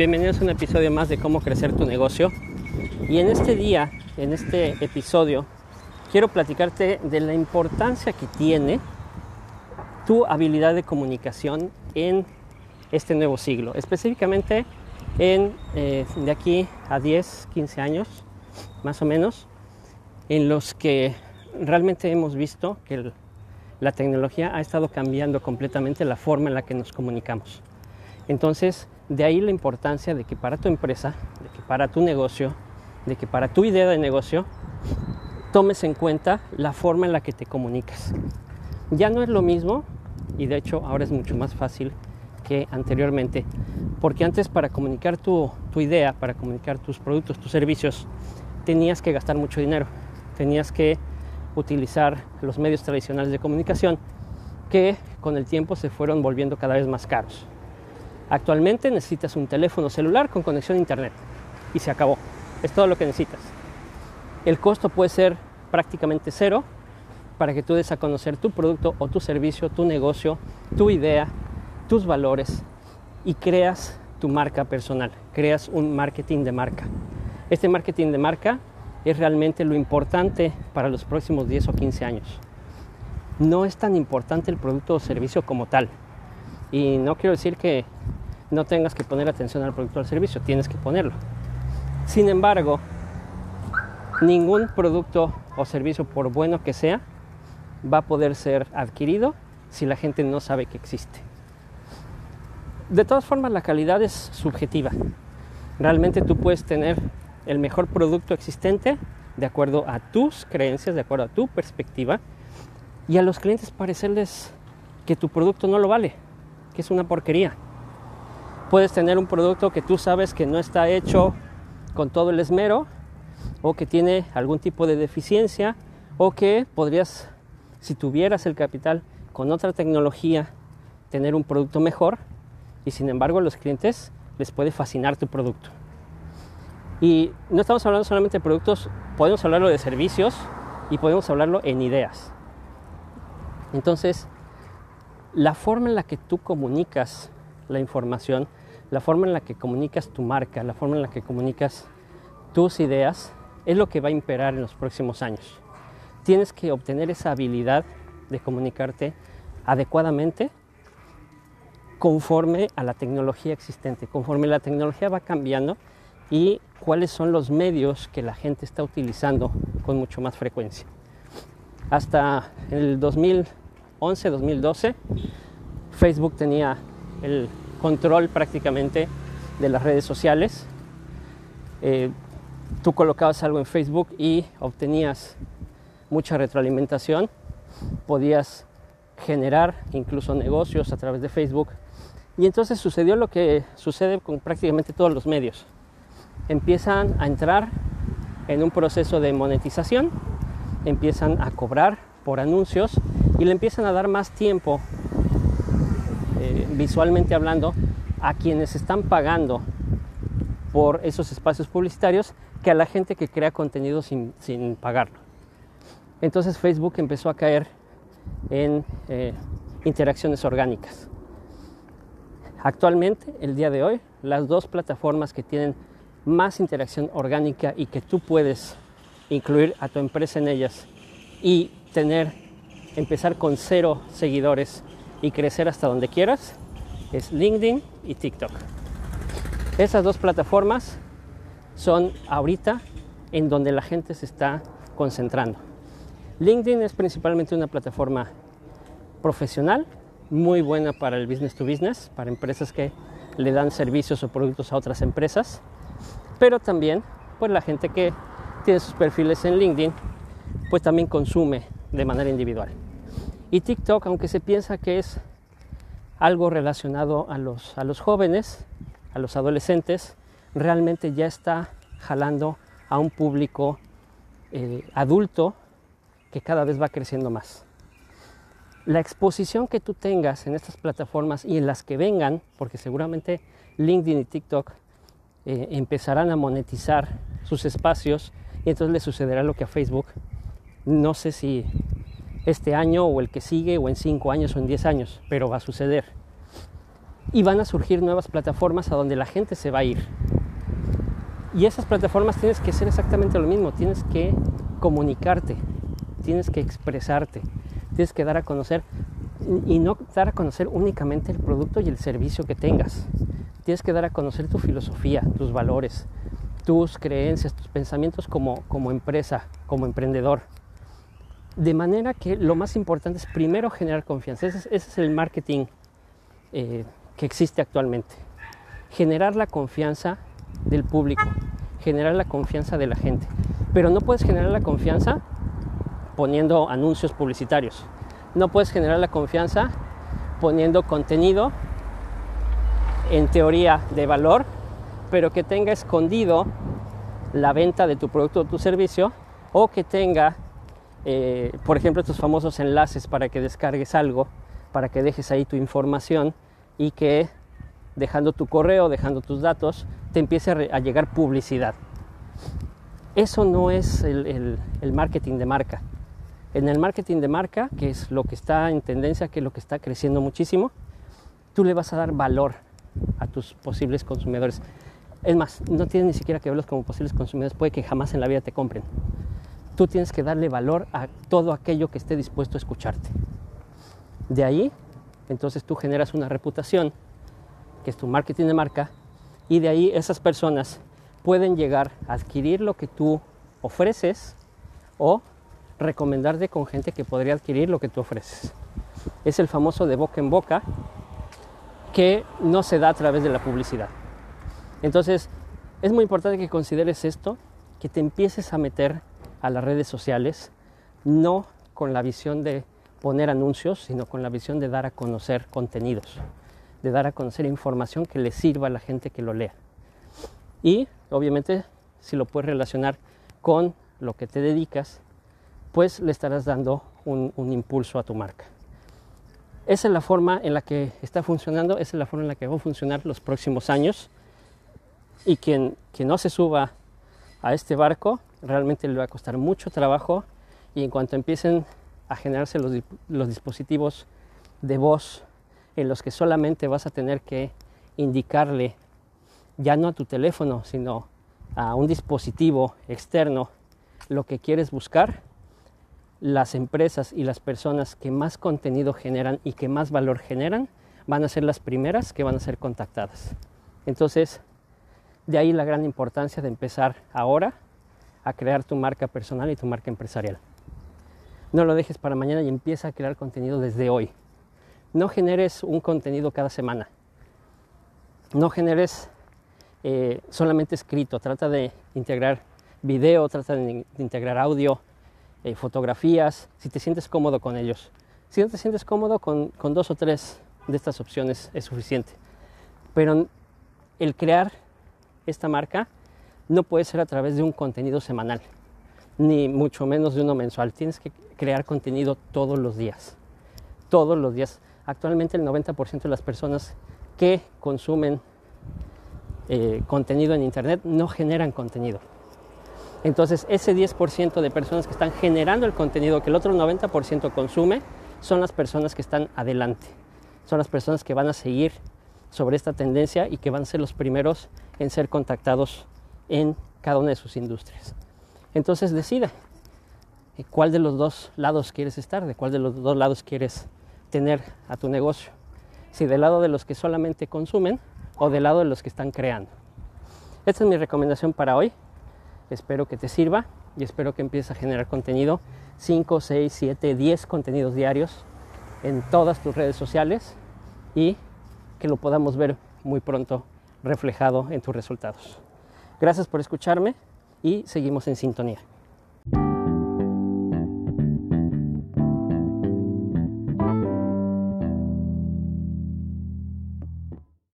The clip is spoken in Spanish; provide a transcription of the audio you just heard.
Bienvenidos a un episodio más de cómo crecer tu negocio. Y en este día, en este episodio, quiero platicarte de la importancia que tiene tu habilidad de comunicación en este nuevo siglo, específicamente en eh, de aquí a 10, 15 años, más o menos, en los que realmente hemos visto que la tecnología ha estado cambiando completamente la forma en la que nos comunicamos. Entonces, de ahí la importancia de que para tu empresa, de que para tu negocio, de que para tu idea de negocio, tomes en cuenta la forma en la que te comunicas. Ya no es lo mismo, y de hecho ahora es mucho más fácil que anteriormente, porque antes para comunicar tu, tu idea, para comunicar tus productos, tus servicios, tenías que gastar mucho dinero, tenías que utilizar los medios tradicionales de comunicación que con el tiempo se fueron volviendo cada vez más caros. Actualmente necesitas un teléfono celular con conexión a internet y se acabó. Es todo lo que necesitas. El costo puede ser prácticamente cero para que tú des a conocer tu producto o tu servicio, tu negocio, tu idea, tus valores y creas tu marca personal, creas un marketing de marca. Este marketing de marca es realmente lo importante para los próximos 10 o 15 años. No es tan importante el producto o servicio como tal. Y no quiero decir que no tengas que poner atención al producto o al servicio, tienes que ponerlo. Sin embargo, ningún producto o servicio, por bueno que sea, va a poder ser adquirido si la gente no sabe que existe. De todas formas, la calidad es subjetiva. Realmente tú puedes tener el mejor producto existente de acuerdo a tus creencias, de acuerdo a tu perspectiva, y a los clientes parecerles que tu producto no lo vale, que es una porquería. Puedes tener un producto que tú sabes que no está hecho con todo el esmero o que tiene algún tipo de deficiencia o que podrías, si tuvieras el capital con otra tecnología, tener un producto mejor y sin embargo a los clientes les puede fascinar tu producto. Y no estamos hablando solamente de productos, podemos hablarlo de servicios y podemos hablarlo en ideas. Entonces, la forma en la que tú comunicas la información, la forma en la que comunicas tu marca, la forma en la que comunicas tus ideas, es lo que va a imperar en los próximos años. Tienes que obtener esa habilidad de comunicarte adecuadamente conforme a la tecnología existente, conforme la tecnología va cambiando y cuáles son los medios que la gente está utilizando con mucho más frecuencia. Hasta el 2011-2012, Facebook tenía el control prácticamente de las redes sociales. Eh, tú colocabas algo en Facebook y obtenías mucha retroalimentación, podías generar incluso negocios a través de Facebook. Y entonces sucedió lo que sucede con prácticamente todos los medios empiezan a entrar en un proceso de monetización, empiezan a cobrar por anuncios y le empiezan a dar más tiempo, eh, visualmente hablando, a quienes están pagando por esos espacios publicitarios que a la gente que crea contenido sin, pagarlo. Entonces Facebook empezó a caer en eh, interacciones orgánicas. Actualmente, el día de hoy, las dos plataformas que tienen más interacción orgánica y que tú puedes incluir a tu empresa en ellas y tener, empezar con cero seguidores y crecer hasta donde quieras, es LinkedIn y TikTok. Esas dos plataformas son ahorita en donde la gente se está concentrando. LinkedIn es principalmente una plataforma profesional, muy buena para el business to business, para empresas que le dan servicios o productos a otras empresas pero también pues la gente que tiene sus perfiles en LinkedIn pues también consume de manera individual. Y TikTok, aunque se piensa que es algo relacionado a los, a los jóvenes, a los adolescentes, realmente ya está jalando a un público eh, adulto que cada vez va creciendo más. La exposición que tú tengas en estas plataformas y en las que vengan, porque seguramente LinkedIn y TikTok eh, empezarán a monetizar sus espacios y entonces le sucederá lo que a Facebook. No sé si este año o el que sigue o en cinco años o en diez años, pero va a suceder. y van a surgir nuevas plataformas a donde la gente se va a ir. Y esas plataformas tienes que hacer exactamente lo mismo, tienes que comunicarte, tienes que expresarte, tienes que dar a conocer y no dar a conocer únicamente el producto y el servicio que tengas. Tienes que dar a conocer tu filosofía, tus valores, tus creencias, tus pensamientos como, como empresa, como emprendedor. De manera que lo más importante es primero generar confianza. Ese es, el marketing eh, que existe actualmente. Generar la confianza del público, generar la confianza de la gente. Pero no puedes generar la confianza poniendo anuncios publicitarios. No puedes generar la confianza poniendo contenido en teoría de valor, pero que tenga escondido la venta de tu producto o tu servicio o que tenga, eh, por ejemplo, tus famosos enlaces para que descargues algo, para que dejes ahí tu información y que dejando tu correo, dejando tus datos, te empiece a, llegar publicidad. Eso no es el, marketing de marca. En el marketing de marca, que es lo que está en tendencia, que es lo que está creciendo muchísimo, tú le vas a dar valor a tus posibles consumidores. Es más, no tienes ni siquiera que verlos como posibles consumidores, puede que jamás en la vida te compren. Tú tienes que darle valor a todo aquello que esté dispuesto a escucharte. De ahí, entonces tú generas una reputación, que es tu marketing de marca, y de ahí esas personas pueden llegar a adquirir lo que tú ofreces o recomendarte con gente que podría adquirir lo que tú ofreces. Es el famoso de boca en boca que no se da a través de la publicidad. Entonces, es muy importante que consideres esto, que te empieces a meter a las redes sociales, no con la visión de poner anuncios, sino con la visión de dar a conocer contenidos, de dar a conocer información que le sirva a la gente que lo lea. Y, obviamente, si lo puedes relacionar con lo que te dedicas, pues le estarás dando un, impulso a tu marca. Esa es la forma en la que está funcionando, esa es la forma en la que va a funcionar los próximos años. Y quien, no se suba a este barco, realmente le va a costar mucho trabajo y en cuanto empiecen a generarse los, los, dispositivos de voz en los que solamente vas a tener que indicarle ya no a tu teléfono, sino a un dispositivo externo lo que quieres buscar, las empresas y las personas que más contenido generan y que más valor generan van a ser las primeras que van a ser contactadas. Entonces, de ahí la gran importancia de empezar ahora a crear tu marca personal y tu marca empresarial. No lo dejes para mañana y empieza a crear contenido desde hoy. No generes un contenido cada semana. No generes eh, solamente escrito. Trata de integrar video, trata de integrar audio, eh, fotografías, si te sientes cómodo con ellos. Si no te sientes cómodo con, con dos o tres de estas opciones es suficiente. Pero el crear esta marca no puede ser a través de un contenido semanal, ni mucho menos de uno mensual. Tienes que crear contenido todos los días. Todos los días. Actualmente el 90% de las personas que consumen eh, contenido en Internet no generan contenido. Entonces, ese 10% de personas que están generando el contenido que el otro 90% consume, son las personas que están adelante. Son las personas que van a seguir sobre esta tendencia y que van a ser los primeros en ser contactados en cada una de sus industrias. Entonces, decide cuál de los dos lados quieres estar, de cuál de los dos lados quieres tener a tu negocio. Si del lado de los que solamente consumen o del lado de los que están creando. Esta es mi recomendación para hoy. Espero que te sirva y espero que empieces a generar contenido, 5, 6, 7, 10 contenidos diarios en todas tus redes sociales y que lo podamos ver muy pronto reflejado en tus resultados. Gracias por escucharme y seguimos en sintonía.